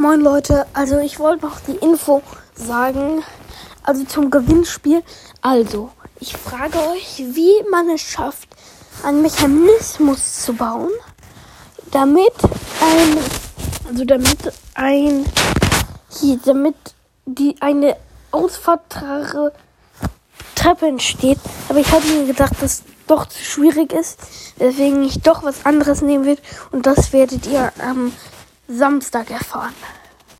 Moin Leute, also ich wollte noch die Info sagen, also zum Gewinnspiel. Also, ich frage euch, wie man es schafft, einen Mechanismus zu bauen, damit ein, also damit ein, hier, damit die eine ausfahrtbare Treppe entsteht. Aber ich habe mir gedacht, dass doch zu schwierig ist, deswegen ich doch was anderes nehmen will und das werdet ihr am Samstag erfahren.